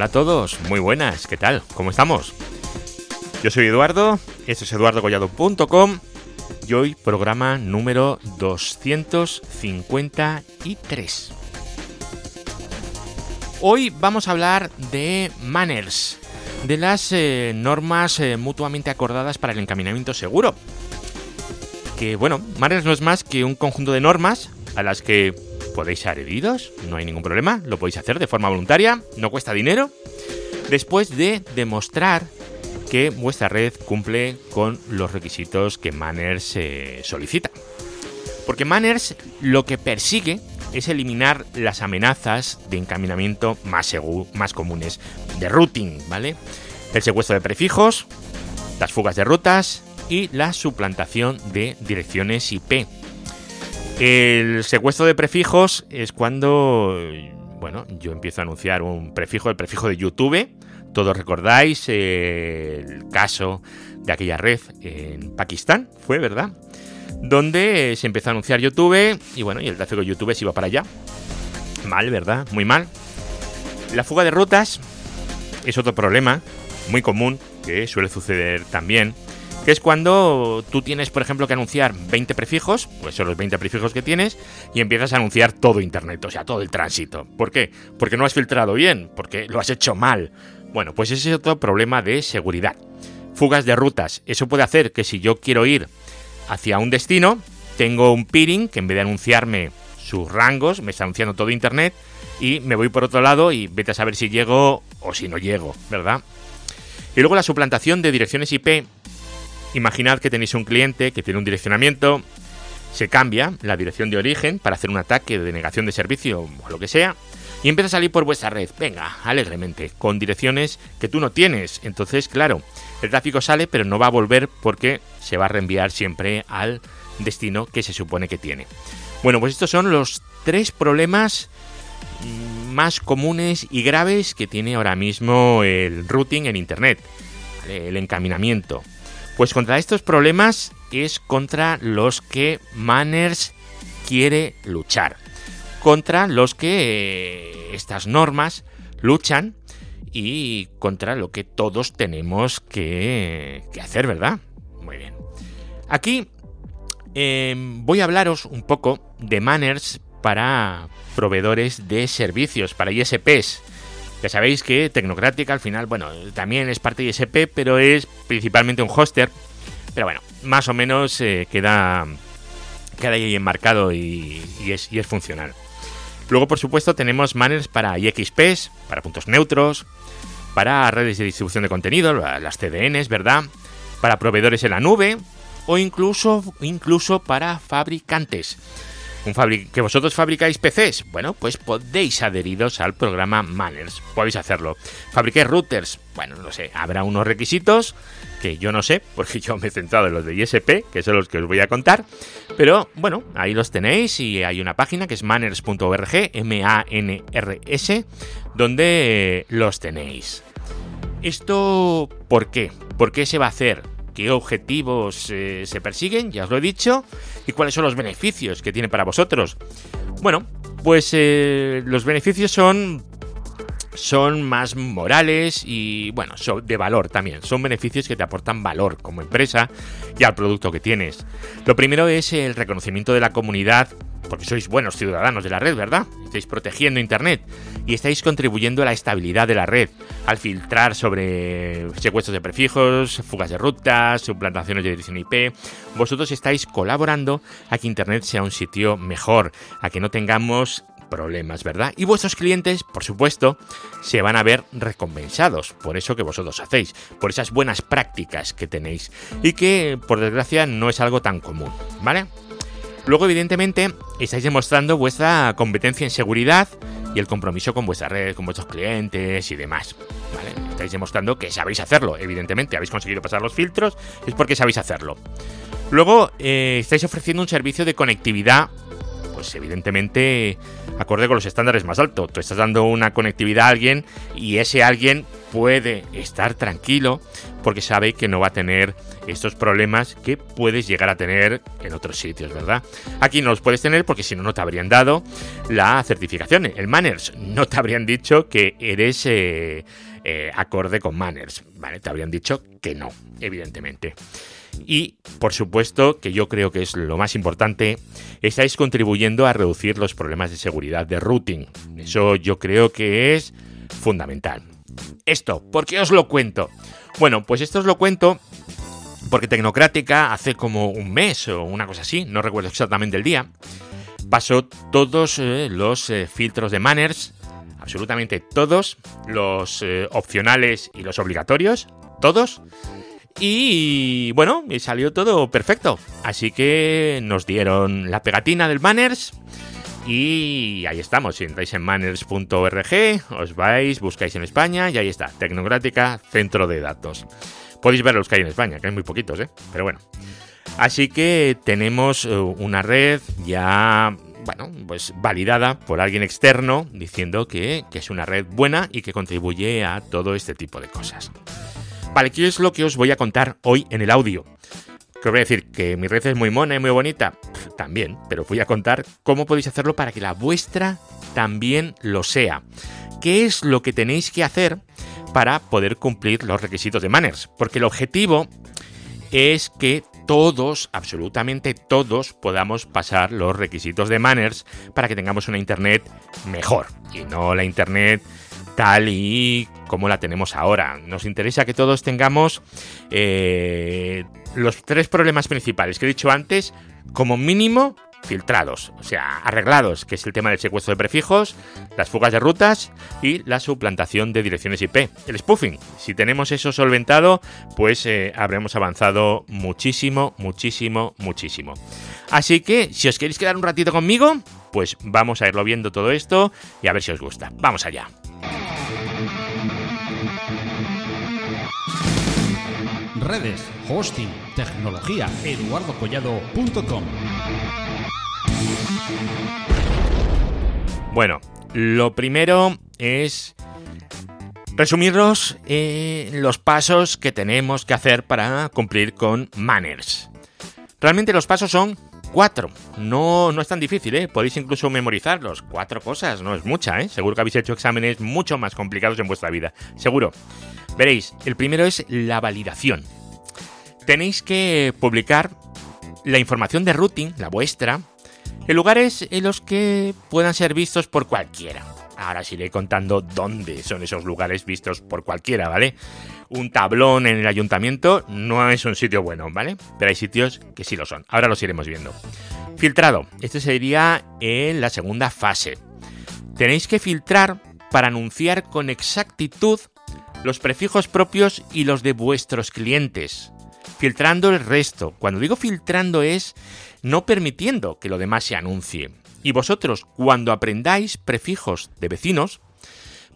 Hola a todos, muy buenas, ¿qué tal? ¿Cómo estamos? Yo soy Eduardo, esto es eduardogollado.com y hoy programa número 253. Hoy vamos a hablar de manners, de las eh, normas eh, mutuamente acordadas para el encaminamiento seguro. Que bueno, manners no es más que un conjunto de normas a las que podéis ser heridos, no hay ningún problema, lo podéis hacer de forma voluntaria, no cuesta dinero, después de demostrar que vuestra red cumple con los requisitos que Manners eh, solicita. Porque Manners lo que persigue es eliminar las amenazas de encaminamiento más, más comunes, de routing, ¿vale? El secuestro de prefijos, las fugas de rutas y la suplantación de direcciones IP. El secuestro de prefijos es cuando, bueno, yo empiezo a anunciar un prefijo, el prefijo de YouTube. Todos recordáis el caso de aquella red en Pakistán, fue, ¿verdad? Donde se empezó a anunciar YouTube y bueno, y el tráfico de YouTube se iba para allá. Mal, ¿verdad? Muy mal. La fuga de rutas es otro problema muy común que suele suceder también que es cuando tú tienes, por ejemplo, que anunciar 20 prefijos, pues son los 20 prefijos que tienes, y empiezas a anunciar todo Internet, o sea, todo el tránsito. ¿Por qué? Porque no has filtrado bien, porque lo has hecho mal. Bueno, pues ese es otro problema de seguridad. Fugas de rutas. Eso puede hacer que si yo quiero ir hacia un destino, tengo un peering que en vez de anunciarme sus rangos, me está anunciando todo Internet, y me voy por otro lado y vete a saber si llego o si no llego, ¿verdad? Y luego la suplantación de direcciones IP Imaginad que tenéis un cliente que tiene un direccionamiento, se cambia la dirección de origen para hacer un ataque de denegación de servicio o lo que sea, y empieza a salir por vuestra red, venga, alegremente, con direcciones que tú no tienes. Entonces, claro, el tráfico sale, pero no va a volver porque se va a reenviar siempre al destino que se supone que tiene. Bueno, pues estos son los tres problemas más comunes y graves que tiene ahora mismo el routing en Internet. El encaminamiento, pues contra estos problemas es contra los que Manners quiere luchar. Contra los que eh, estas normas luchan y contra lo que todos tenemos que, hacer, ¿verdad? Muy bien. Aquí em, voy a hablaros un poco de Manners para proveedores de servicios, para ISPs. Ya sabéis que Tecnocrática al final, bueno, también es parte de ISP, pero es principalmente un hoster. Pero bueno, más o menos eh, queda, queda ahí enmarcado y, es, funcional. Luego, por supuesto, tenemos manners para IXPs, para puntos neutros, para redes de distribución de contenido, las CDNs, ¿verdad? Para proveedores en la nube o incluso, incluso para fabricantes que vosotros fabricáis PCs, bueno, pues podéis adheriros al programa Manners, podéis hacerlo. Fabriqué routers, bueno, no sé, habrá unos requisitos que yo no sé, porque yo me he centrado en los de ISP, que son los que os voy a contar, pero bueno, ahí los tenéis y hay una página que es manners.org, M-A-N-R-S, donde los tenéis. ¿Esto por qué? ¿Por qué se va a hacer? Qué objetivos eh, se persiguen, ya os lo he dicho, y cuáles son los beneficios que tiene para vosotros. Bueno, pues eh, los beneficios son son más morales y, bueno, son de valor también. Son beneficios que te aportan valor como empresa y al producto que tienes. Lo primero es el reconocimiento de la comunidad porque sois buenos ciudadanos de la red, ¿verdad? Estáis protegiendo Internet y estáis contribuyendo a la estabilidad de la red, al filtrar sobre secuestros de prefijos, fugas de rutas, suplantaciones de dirección IP. Vosotros estáis colaborando a que Internet sea un sitio mejor, a que no tengamos problemas, ¿verdad? Y vuestros clientes, por supuesto, se van a ver recompensados por eso que vosotros hacéis, por esas buenas prácticas que tenéis y que, por desgracia, no es algo tan común, ¿vale? Luego, evidentemente, estáis demostrando vuestra competencia en seguridad y el compromiso con vuestra red, con vuestros clientes y demás. Estáis demostrando que sabéis hacerlo, evidentemente. Habéis conseguido pasar los filtros, es porque sabéis hacerlo. Luego, eh, estáis ofreciendo un servicio de conectividad, pues evidentemente acorde con los estándares más altos. Tú estás dando una conectividad a alguien y ese alguien puede estar tranquilo porque sabe que no va a tener estos problemas que puedes llegar a tener en otros sitios, ¿verdad? Aquí no los puedes tener porque si no, no te habrían dado la certificación, el Manners. No te habrían dicho que eres eh, eh, acorde con Manners, ¿vale? Te habrían dicho que no, evidentemente. Y, por supuesto, que yo creo que es lo más importante, estáis contribuyendo a reducir los problemas de seguridad de routing. Eso yo creo que es fundamental. Esto, ¿por qué os lo cuento? Bueno, pues esto os lo cuento porque Tecnocrática hace como un mes o una cosa así, no recuerdo exactamente el día, pasó todos eh, los eh, filtros de manners, absolutamente todos, los eh, opcionales y los obligatorios, todos. Y bueno, salió todo perfecto. Así que nos dieron la pegatina del manners y ahí estamos, si entráis en manners.org, os vais, buscáis en España y ahí está, Tecnocrática, centro de datos. Podéis ver los que hay en España, que hay muy poquitos, ¿eh? Pero bueno. Así que tenemos eh, una red ya, bueno, pues validada por alguien externo diciendo que, que es una red buena y que contribuye a todo este tipo de cosas. Vale, ¿qué es lo que os voy a contar hoy en el audio? Que os voy a decir que mi red es muy mona y muy bonita. También, pero voy a contar cómo podéis hacerlo para que la vuestra también lo sea. ¿Qué es lo que tenéis que hacer para poder cumplir los requisitos de Manners? Porque el objetivo es que todos, absolutamente todos, podamos pasar los requisitos de Manners para que tengamos una Internet mejor y no la Internet tal y como la tenemos ahora. Nos interesa que todos tengamos eh, los tres problemas principales que he dicho antes, como mínimo filtrados, o sea, arreglados, que es el tema del secuestro de prefijos, las fugas de rutas y la suplantación de direcciones IP, el spoofing. Si tenemos eso solventado, pues eh, habremos avanzado muchísimo, muchísimo, muchísimo. Así que, si os queréis quedar un ratito conmigo, pues vamos a irlo viendo todo esto y a ver si os gusta. Vamos allá. Redes, hosting, tecnología, eduardocollado.com. Bueno, lo primero es resumirlos en los pasos que tenemos que hacer para cumplir con Manners. Realmente los pasos son cuatro. No, no es tan difícil, ¿eh? Podéis incluso memorizarlos. Cuatro cosas, no es mucha, ¿eh? Seguro que habéis hecho exámenes mucho más complicados en vuestra vida. Seguro. Veréis, el primero es la validación. Tenéis que publicar la información de routing, la vuestra, en lugares en los que puedan ser vistos por cualquiera. Ahora os iré contando dónde son esos lugares vistos por cualquiera, ¿vale? Un tablón en el ayuntamiento no es un sitio bueno, ¿vale? Pero hay sitios que sí lo son. Ahora los iremos viendo. Filtrado. Este sería en la segunda fase. Tenéis que filtrar para anunciar con exactitud los prefijos propios y los de vuestros clientes. Filtrando el resto. Cuando digo filtrando es no permitiendo que lo demás se anuncie. Y vosotros, cuando aprendáis prefijos de vecinos,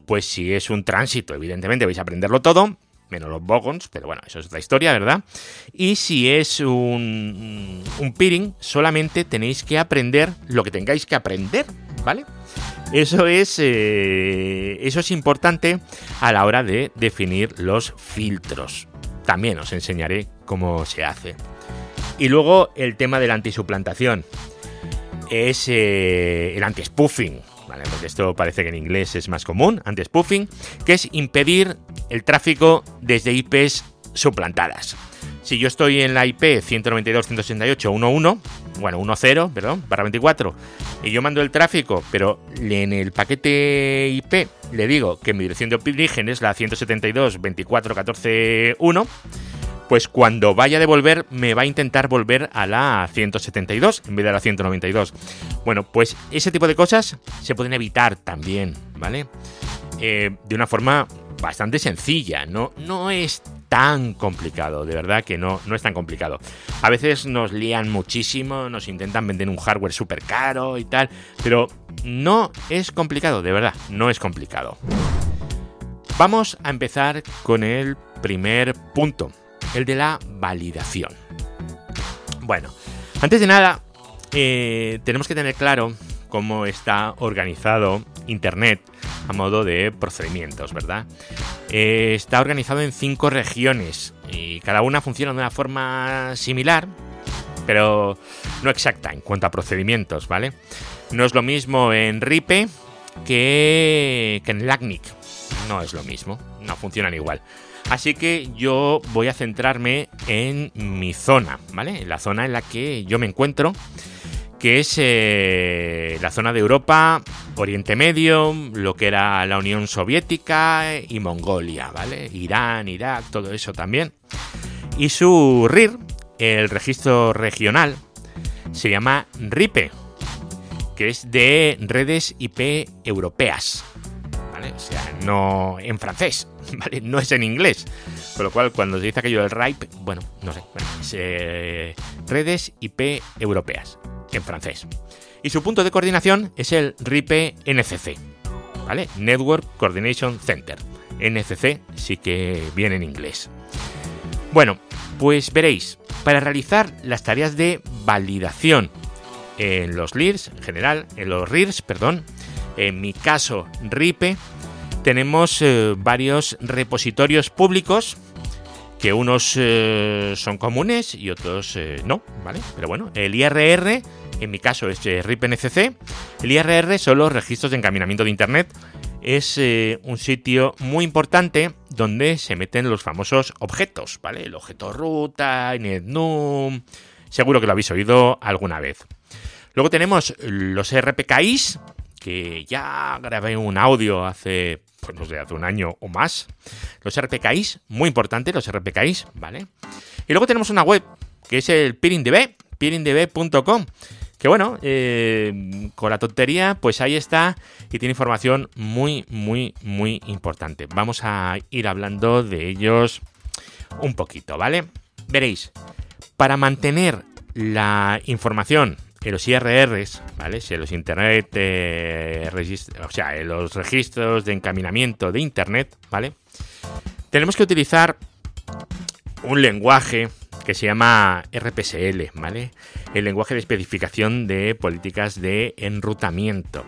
pues si es un tránsito, evidentemente vais a aprenderlo todo, menos los bogons, pero bueno, eso es otra historia, ¿verdad? Y si es un, peering, solamente tenéis que aprender lo que tengáis que aprender, ¿vale? Eso es, eh, eso es importante a la hora de definir los filtros. También os enseñaré cómo se hace. Y luego el tema de la antisuplantación es eh, el anti-spoofing. ¿vale? Porque esto parece que en inglés es más común, anti-spoofing, que es impedir el tráfico desde IPs suplantadas. Si yo estoy en la IP 192.168.1.1, bueno, 1.0, perdón, barra 24, y yo mando el tráfico, pero en el paquete IP le digo que mi dirección de origen es la 172.24.14.1, pues cuando vaya a devolver me va a intentar volver a la 172 en vez de la 192. Bueno, pues ese tipo de cosas se pueden evitar también, ¿vale? Eh, de una forma bastante sencilla, no, no es tan complicado, de verdad que no, no es tan complicado. A veces nos lían muchísimo, nos intentan vender un hardware súper caro y tal, pero no es complicado, de verdad, no es complicado. Vamos a empezar con el primer punto, el de la validación. Bueno, antes de nada, eh, tenemos que tener claro cómo está organizado Internet a modo de procedimientos, ¿verdad? eh, está organizado en cinco regiones y cada una funciona de una forma similar, pero no exacta en cuanto a procedimientos, ¿vale? No es lo mismo en RIPE que, que en LACNIC. No es lo mismo, no funcionan igual. Así que yo voy a centrarme en mi zona, ¿vale? En la zona en la que yo me encuentro, que es eh, la zona de Europa, Oriente Medio, lo que era la Unión Soviética y Mongolia, ¿vale? Irán, Irak, todo eso también. Y su RIR, el registro regional, se llama RIPE, que es de redes IP europeas. ¿Vale? O sea, no en francés, ¿vale? No es en inglés. Con lo cual, cuando se dice aquello del RIPE, bueno, no sé, es, eh, redes IP europeas, en francés. Y su punto de coordinación es el RIPE NCC, ¿vale? Network Coordination Center. NCC sí que viene en inglés. Bueno, pues veréis, para realizar las tareas de validación en los LIRs, en general, en los RIRs, perdón, en mi caso RIPE, tenemos eh, varios repositorios públicos que unos eh, son comunes y otros eh, no, ¿vale? Pero bueno, el IRR, en mi caso es RIPE-NCC, el IRR son los registros de encaminamiento de Internet, es un sitio muy importante donde se meten los famosos objetos, ¿vale? El objeto ruta, NetNum, seguro que lo habéis oído alguna vez. Luego tenemos los RPKIs, que ya grabé un audio hace, pues no sé, hace un año o más. Los RPKIs, muy importante, los RPKIs, ¿vale? Y luego tenemos una web, que es el PeeringDB, peeringdb.com. Que bueno, eh, con la tontería, pues ahí está y tiene información muy, muy, muy importante. Vamos a ir hablando de ellos un poquito, ¿vale? Veréis, para mantener la información en los IRRs, ¿vale? Si en los Internet, eh, o sea, en los registros de encaminamiento de Internet, ¿vale? Tenemos que utilizar un lenguaje que se llama RPSL, ¿vale? El lenguaje de especificación de políticas de enrutamiento.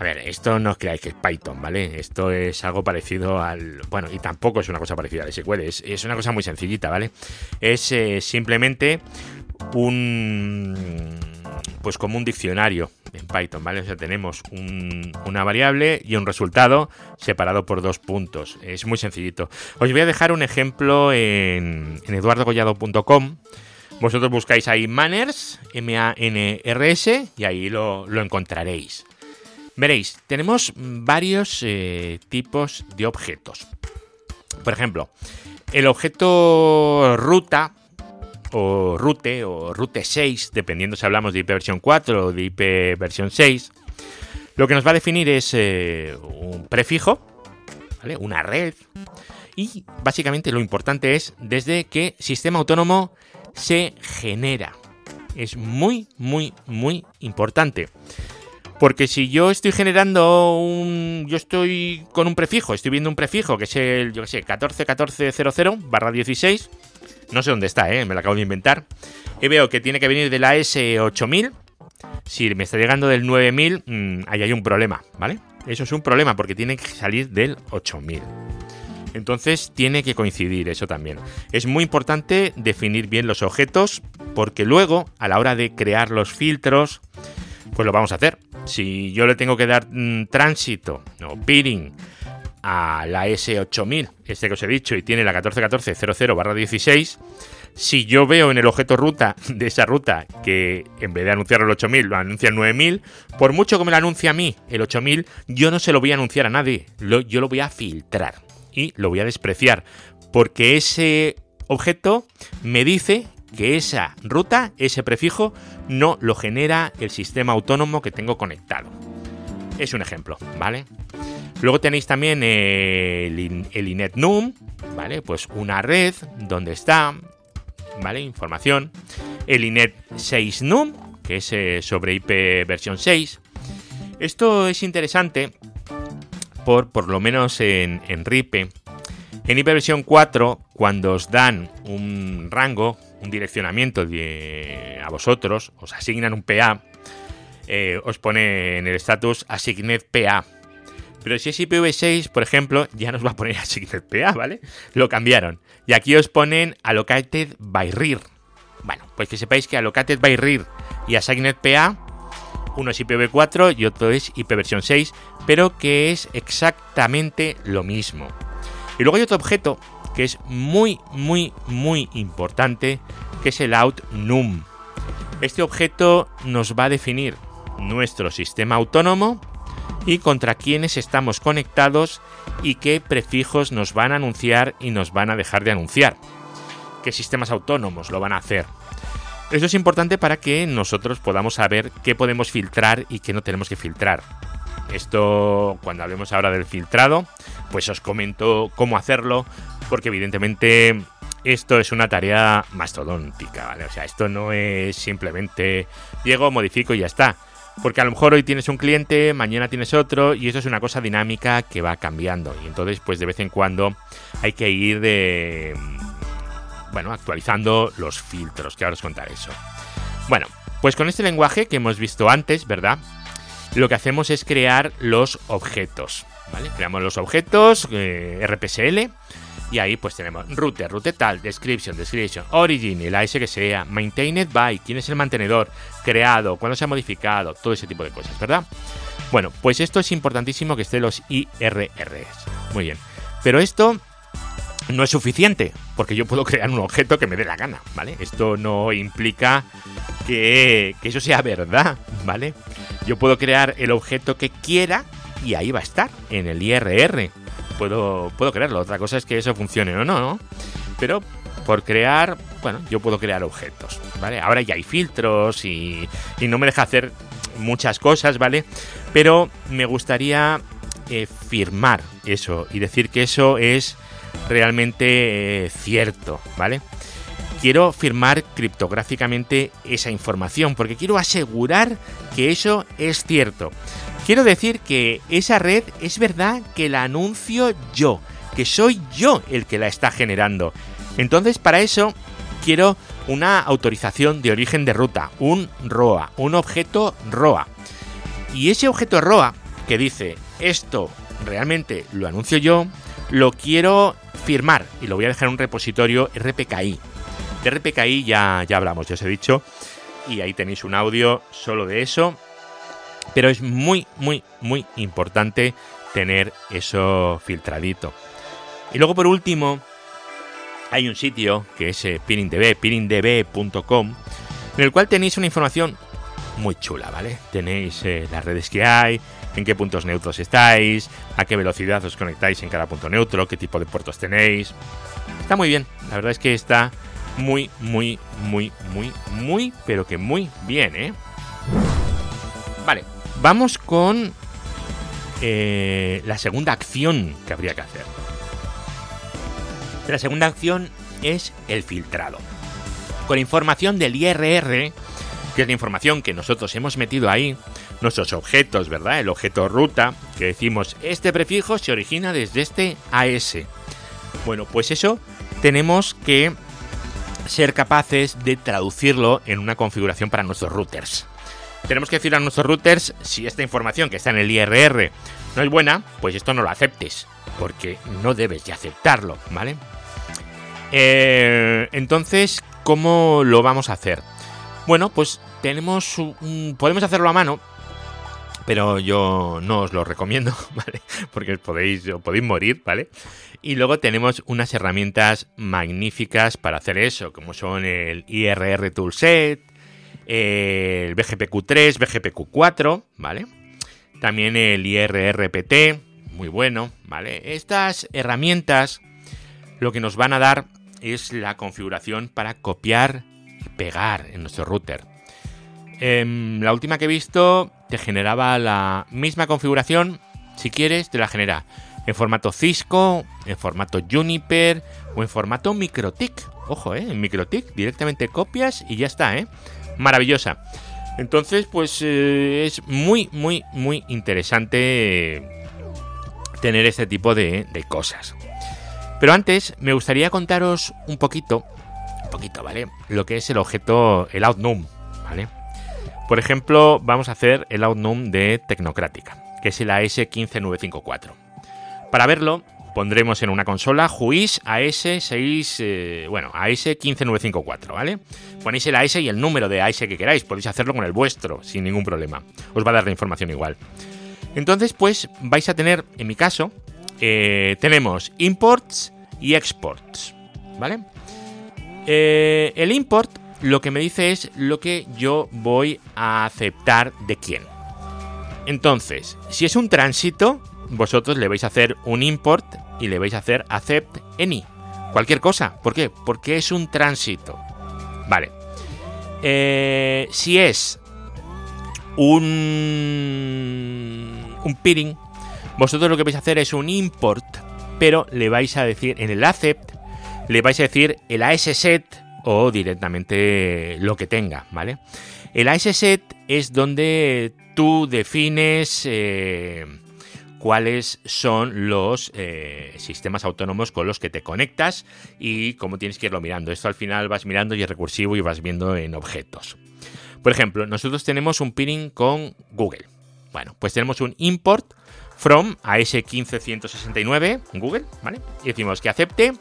A ver, esto no os creáis que es Python, ¿vale? Esto es algo parecido al... Bueno, y tampoco es una cosa parecida al SQL, es, es una cosa muy sencillita, ¿vale? Es eh, simplemente un pues como un diccionario en Python, ¿vale? O sea, tenemos una variable y un resultado separado por dos puntos. Es muy sencillito. Os voy a dejar un ejemplo en, eduardogollado.com. Vosotros buscáis ahí manners, M-A-N-R-S, y ahí lo, encontraréis. Veréis, tenemos varios eh, tipos de objetos. Por ejemplo, el objeto ruta o Rute o Rute 6, dependiendo si hablamos de IP versión 4 o de IP versión 6, lo que nos va a definir es eh, un prefijo, ¿vale? una red, y básicamente lo importante es desde qué sistema autónomo se genera. Es muy, muy, muy importante. Porque si yo estoy generando un. Yo estoy con un prefijo, estoy viendo un prefijo que es el, yo qué sé, 141400 barra 16 no sé dónde está, ¿eh? me lo acabo de inventar. Y veo que tiene que venir de la S8000. Si me está llegando del 9000, mm, ahí hay un problema, ¿vale? Eso es un problema porque tiene que salir del 8000. Entonces tiene que coincidir eso también. Es muy importante definir bien los objetos porque luego a la hora de crear los filtros, pues lo vamos a hacer. Si yo le tengo que dar mm, tránsito o peering a la S8000, este que os he dicho, y tiene la 141400-16, si yo veo en el objeto ruta de esa ruta que en vez de anunciar el 8000 lo anuncia el 9000, por mucho que me lo anuncie a mí el 8000, yo no se lo voy a anunciar a nadie, yo lo voy a filtrar y lo voy a despreciar, porque ese objeto me dice que esa ruta, ese prefijo, no lo genera el sistema autónomo que tengo conectado. Es un ejemplo, ¿vale? Luego tenéis también el, el INETNUM, ¿vale? Pues una red donde está, ¿vale? Información. El INET6NUM, que es eh, sobre IP versión 6. Esto es interesante por, por lo menos en, en RIPE. En IP versión 4, cuando os dan un rango, un direccionamiento a vosotros, os asignan un PA, eh, os pone en el estatus Assigned PA Pero si es IPv6, por ejemplo, ya nos va a poner AssignedPA, ¿vale? Lo cambiaron. Y aquí os ponen Allocated by RIR. Bueno, pues que sepáis que Allocated by RIR y AssignedPA, uno es IPv4 y otro es IPv6, pero que es exactamente lo mismo. Y luego hay otro objeto que es muy, muy, muy importante, que es el outNum. Este objeto nos va a definir nuestro sistema autónomo y contra quiénes estamos conectados y qué prefijos nos van a anunciar y nos van a dejar de anunciar. ¿Qué sistemas autónomos lo van a hacer? Eso es importante para que nosotros podamos saber qué podemos filtrar y qué no tenemos que filtrar. Esto, cuando hablemos ahora del filtrado, pues os comento cómo hacerlo, porque evidentemente esto es una tarea mastodóntica, ¿vale? O sea, esto no es simplemente llego, modifico y ya está. Porque a lo mejor hoy tienes un cliente, mañana tienes otro, y eso es una cosa dinámica que va cambiando. Y entonces, pues de vez en cuando hay que ir de. Bueno, actualizando los filtros, que ahora os contaré eso. Bueno, pues con este lenguaje que hemos visto antes, ¿verdad? Lo que hacemos es crear los objetos. ¿Vale? Creamos los objetos eh, RPSL y ahí pues tenemos router, router tal, description, description, origin, el AS que sea, maintained by, quién es el mantenedor, creado, cuándo se ha modificado, todo ese tipo de cosas, ¿verdad? Bueno, pues esto es importantísimo que estén los IRRs. Muy bien. Pero esto no es suficiente, porque yo puedo crear un objeto que me dé la gana, ¿vale? Esto no implica que, que eso sea verdad, ¿vale? Yo puedo crear el objeto que quiera y ahí va a estar, en el IRR puedo, crearlo. Otra cosa es que eso funcione o no, ¿no? Pero por crear, bueno, yo puedo crear objetos, ¿vale? Ahora ya hay filtros y, y no me deja hacer muchas cosas, ¿vale? Pero me gustaría eh, firmar eso y decir que eso es realmente eh, cierto, ¿vale? Quiero firmar criptográficamente esa información porque quiero asegurar que eso es cierto. Quiero decir que esa red es verdad que la anuncio yo, que soy yo el que la está generando. Entonces, para eso quiero una autorización de origen de ruta, un ROA, un objeto ROA. Y ese objeto ROA que dice esto realmente lo anuncio yo, lo quiero firmar y lo voy a dejar en un repositorio RPKI. De RPKI ya, ya hablamos, ya os he dicho, y ahí tenéis un audio solo de eso pero es muy, muy, muy importante tener eso filtradito. Y luego por último, hay un sitio que es eh, PinningDB, pinningdb.com, en el cual tenéis una información muy chula, ¿vale? Tenéis eh, las redes que hay, en qué puntos neutros estáis, a qué velocidad os conectáis en cada punto neutro, qué tipo de puertos tenéis. Está muy bien, la verdad es que está muy, muy, muy, muy, muy, pero que muy bien, ¿eh? Vale, Vamos con eh, la segunda acción que habría que hacer. La segunda acción es el filtrado. Con información del IRR, que es la información que nosotros hemos metido ahí, nuestros objetos, ¿verdad? El objeto ruta, que decimos, este prefijo se origina desde este AS. Bueno, pues eso tenemos que ser capaces de traducirlo en una configuración para nuestros routers. Tenemos que decir a nuestros routers si esta información que está en el IRR no es buena, pues esto no lo aceptes, porque no debes de aceptarlo, ¿vale? Eh, entonces, ¿cómo lo vamos a hacer? Bueno, pues tenemos podemos hacerlo a mano, pero yo no os lo recomiendo, ¿vale? Porque podéis, podéis morir, ¿vale? Y luego tenemos unas herramientas magníficas para hacer eso, como son el IRR Toolset, el BGPQ3, BGPQ4, ¿vale? También el IRRPT, muy bueno, ¿vale? Estas herramientas lo que nos van a dar es la configuración para copiar y pegar en nuestro router. Em, la última que he visto te generaba la misma configuración, si quieres, te la genera en formato Cisco, en formato Juniper o en formato MikroTik. Ojo, ¿eh? En MikroTik directamente copias y ya está, ¿eh? Maravillosa. Entonces, pues eh, es muy, muy, muy interesante tener este tipo de, cosas. Pero antes me gustaría contaros un poquito, un poquito, ¿vale? Lo que es el objeto, el outnum, ¿vale? Por ejemplo, vamos a hacer el outnum de Tecnocrática, que es el AS15954. Para verlo, pondremos en una consola Juiz AS6, eh, bueno, AS15954, ¿vale? Ponéis el AS y el número de AS que queráis, podéis hacerlo con el vuestro, sin ningún problema. Os va a dar la información igual. Entonces, pues vais a tener, en mi caso, eh, tenemos imports y exports, ¿vale? Eh, el import lo que me dice es lo que yo voy a aceptar de quién. Entonces, si es un tránsito, vosotros le vais a hacer un import y le vais a hacer accept any. Cualquier cosa. ¿Por qué? Porque es un tránsito. Vale. Eh, si es un, un peering, vosotros lo que vais a hacer es un import, pero le vais a decir en el accept, le vais a decir el ASSet o directamente lo que tenga, ¿vale? El ASSet es donde tú defines eh, cuáles son los eh, sistemas autónomos con los que te conectas y cómo tienes que irlo mirando. Esto al final vas mirando y es recursivo y vas viendo en objetos. Por ejemplo, nosotros tenemos un peering con Google. Bueno, pues tenemos un import from AS15169 Google, ¿vale? Y decimos que acepte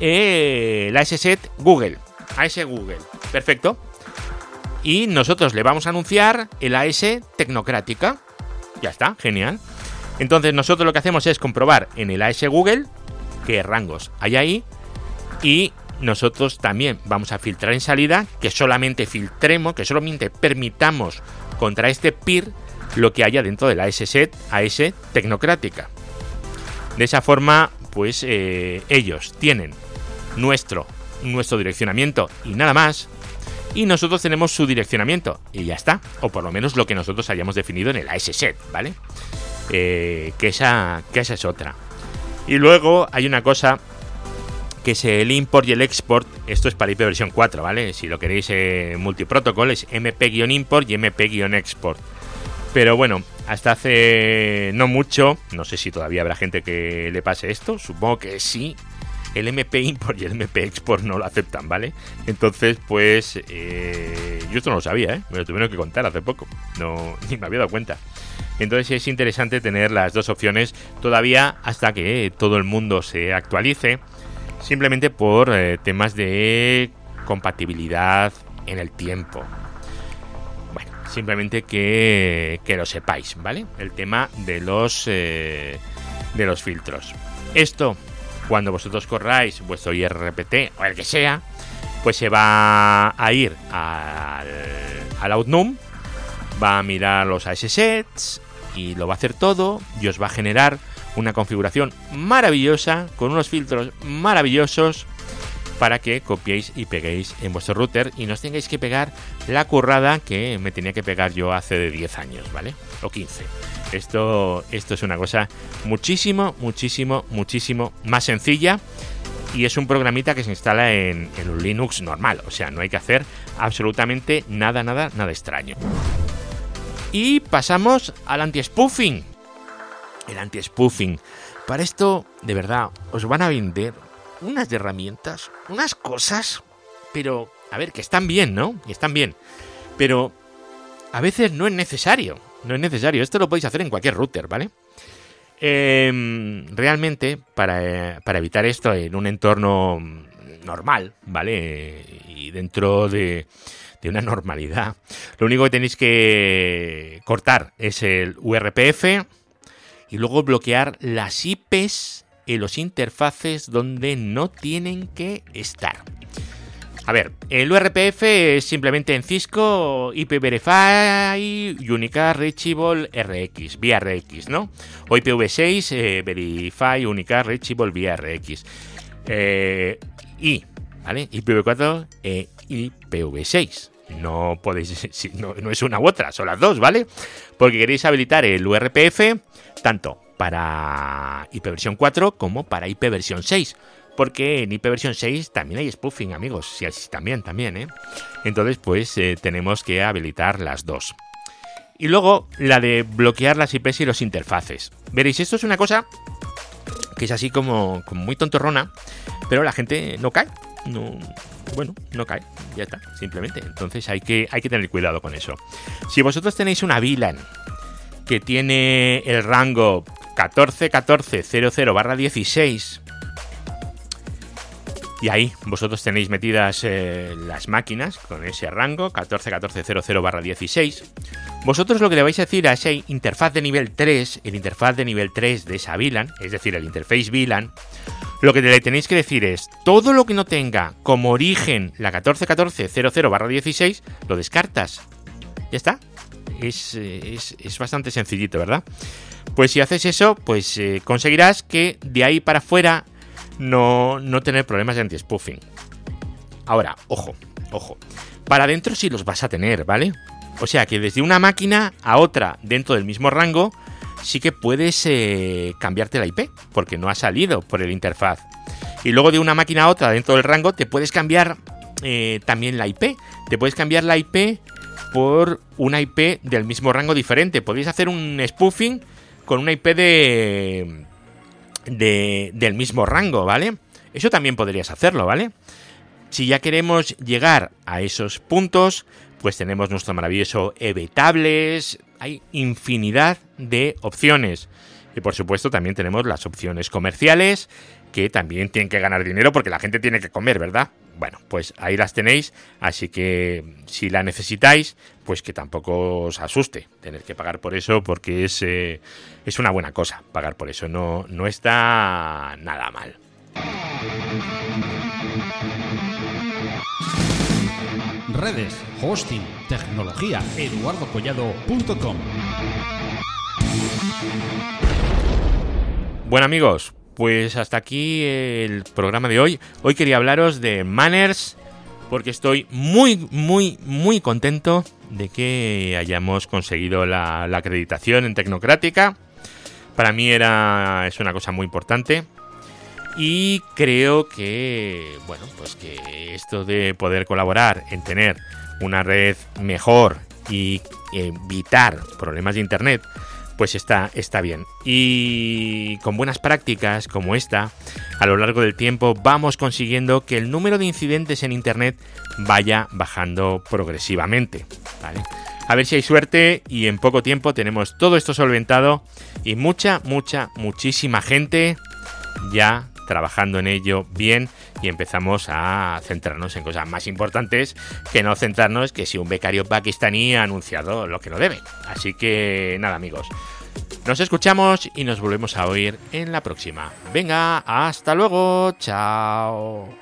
eh, la set Google, AS Google. Perfecto. Y nosotros le vamos a anunciar el AS Tecnocrática. Ya está, genial. Entonces nosotros lo que hacemos es comprobar en el AS Google qué rangos hay ahí y nosotros también vamos a filtrar en salida, que solamente filtremos, que solamente permitamos contra este peer lo que haya dentro de la set AS tecnocrática. De esa forma, pues eh, ellos tienen nuestro, nuestro direccionamiento y nada más. Y nosotros tenemos su direccionamiento y ya está. O por lo menos lo que nosotros hayamos definido en el AS-Set, ¿vale? Eh, que, esa, que esa es otra. Y luego hay una cosa que es el import y el export. Esto es para IP versión 4, ¿vale? Si lo queréis eh, multiprotocol es mp-import y mp-export. Pero bueno, hasta hace no mucho, no sé si todavía habrá gente que le pase esto, supongo que sí. El MP import y el MP export no lo aceptan, ¿vale? Entonces, pues eh, yo esto no lo sabía, ¿eh? Me lo tuvieron que contar hace poco, no ni me había dado cuenta. Entonces es interesante tener las dos opciones todavía hasta que todo el mundo se actualice, simplemente por eh, temas de compatibilidad en el tiempo. Bueno, simplemente que, que lo sepáis, ¿vale? El tema de los, eh, de los filtros. Esto, cuando vosotros corráis vuestro IRPT o el que sea, pues se va a ir al, al Outnum, va a mirar los AS-Sets, y lo va a hacer todo y os va a generar una configuración maravillosa con unos filtros maravillosos para que copiéis y peguéis en vuestro router y no os tengáis que pegar la currada que me tenía que pegar yo hace de 10 años, ¿vale? O 15. Esto, esto es una cosa muchísimo, muchísimo, muchísimo más sencilla y es un programita que se instala en, en un Linux normal, o sea, no hay que hacer absolutamente nada, nada, nada extraño. Y pasamos al anti-spoofing. El anti-spoofing. Para esto, de verdad, os van a vender unas herramientas, unas cosas, pero, a ver, que están bien, ¿no? Y están bien. Pero a veces no es necesario. No es necesario. Esto lo podéis hacer en cualquier router, ¿vale? Em, realmente, para, para evitar esto en un entorno normal, ¿vale? Y dentro de, de una normalidad. Lo único que tenéis que cortar es el URPF y luego bloquear las IPs y los interfaces donde no tienen que estar. A ver, el URPF es simplemente en Cisco IP Verify, Unicast Reachable RX, vía RX, ¿no? O IPv6 eh, Verify Unicast Reachable vía RX. Eh, y, ¿vale? IPv4 e IPv6 no podéis, no, es una u otra, son las dos, ¿vale? Porque queréis habilitar el URPF tanto para IPv 4 como para IPv 6. Porque en IPv 6 también hay spoofing, amigos. Sí, también, también, ¿eh? Entonces, pues eh, tenemos que habilitar las dos. Y luego la de bloquear las IPs y los interfaces. Veréis, esto es una cosa que es así como, como muy tontorrona, pero la gente no cae. No, bueno, no cae, ya está, simplemente. Entonces hay que, hay que tener cuidado con eso. Si vosotros tenéis una VLAN que tiene el rango 141400 barra 16 y ahí vosotros tenéis metidas eh, las máquinas con ese rango 141400 barra 16. Vosotros lo que le vais a decir a esa interfaz de nivel 3, el interfaz de nivel 3 de esa VLAN, es decir, el interface VLAN, lo que le tenéis que decir es todo lo que no tenga como origen la 141400 barra 16, lo descartas. Ya está. Es, es, bastante sencillito, ¿verdad? Pues si haces eso, pues eh, conseguirás que de ahí para afuera no, tener problemas de anti-spoofing. Ahora, ojo, ojo. Para adentro sí los vas a tener, ¿vale? O sea que desde una máquina a otra dentro del mismo rango sí que puedes eh, cambiarte la IP, porque no ha salido por el interfaz. Y luego de una máquina a otra dentro del rango te puedes cambiar eh, también la IP. Te puedes cambiar la IP por una IP del mismo rango diferente. Podéis hacer un spoofing con una IP de, del mismo rango, ¿vale? Eso también podrías hacerlo, ¿vale? Si ya queremos llegar a esos puntos, pues tenemos nuestro maravilloso evitables, hay infinidad de opciones. Y por supuesto también tenemos las opciones comerciales, que también tienen que ganar dinero porque la gente tiene que comer, ¿verdad? Bueno, pues ahí las tenéis, así que si la necesitáis, pues que tampoco os asuste tener que pagar por eso, porque es, eh, es una buena cosa pagar por eso, no, no está nada mal. Redes, hosting, tecnología, eduardocollado.com. Bueno amigos, pues hasta aquí el programa de hoy. Hoy quería hablaros de Manners porque estoy muy, muy, muy contento de que hayamos conseguido la, acreditación en Tecnocrática. Para mí era, es una cosa muy importante. Y creo que, bueno, pues que esto de poder colaborar en tener una red mejor y evitar problemas de Internet, pues está, está bien. Y con buenas prácticas como esta, a lo largo del tiempo vamos consiguiendo que el número de incidentes en Internet vaya bajando progresivamente. A ver si hay suerte y en poco tiempo tenemos todo esto solventado y mucha, mucha, muchísima gente ya trabajando en ello bien y empezamos a centrarnos en cosas más importantes que no centrarnos que si un becario pakistaní ha anunciado lo que no debe. Así que nada amigos, nos escuchamos y nos volvemos a oír en la próxima. Venga, hasta luego, chao.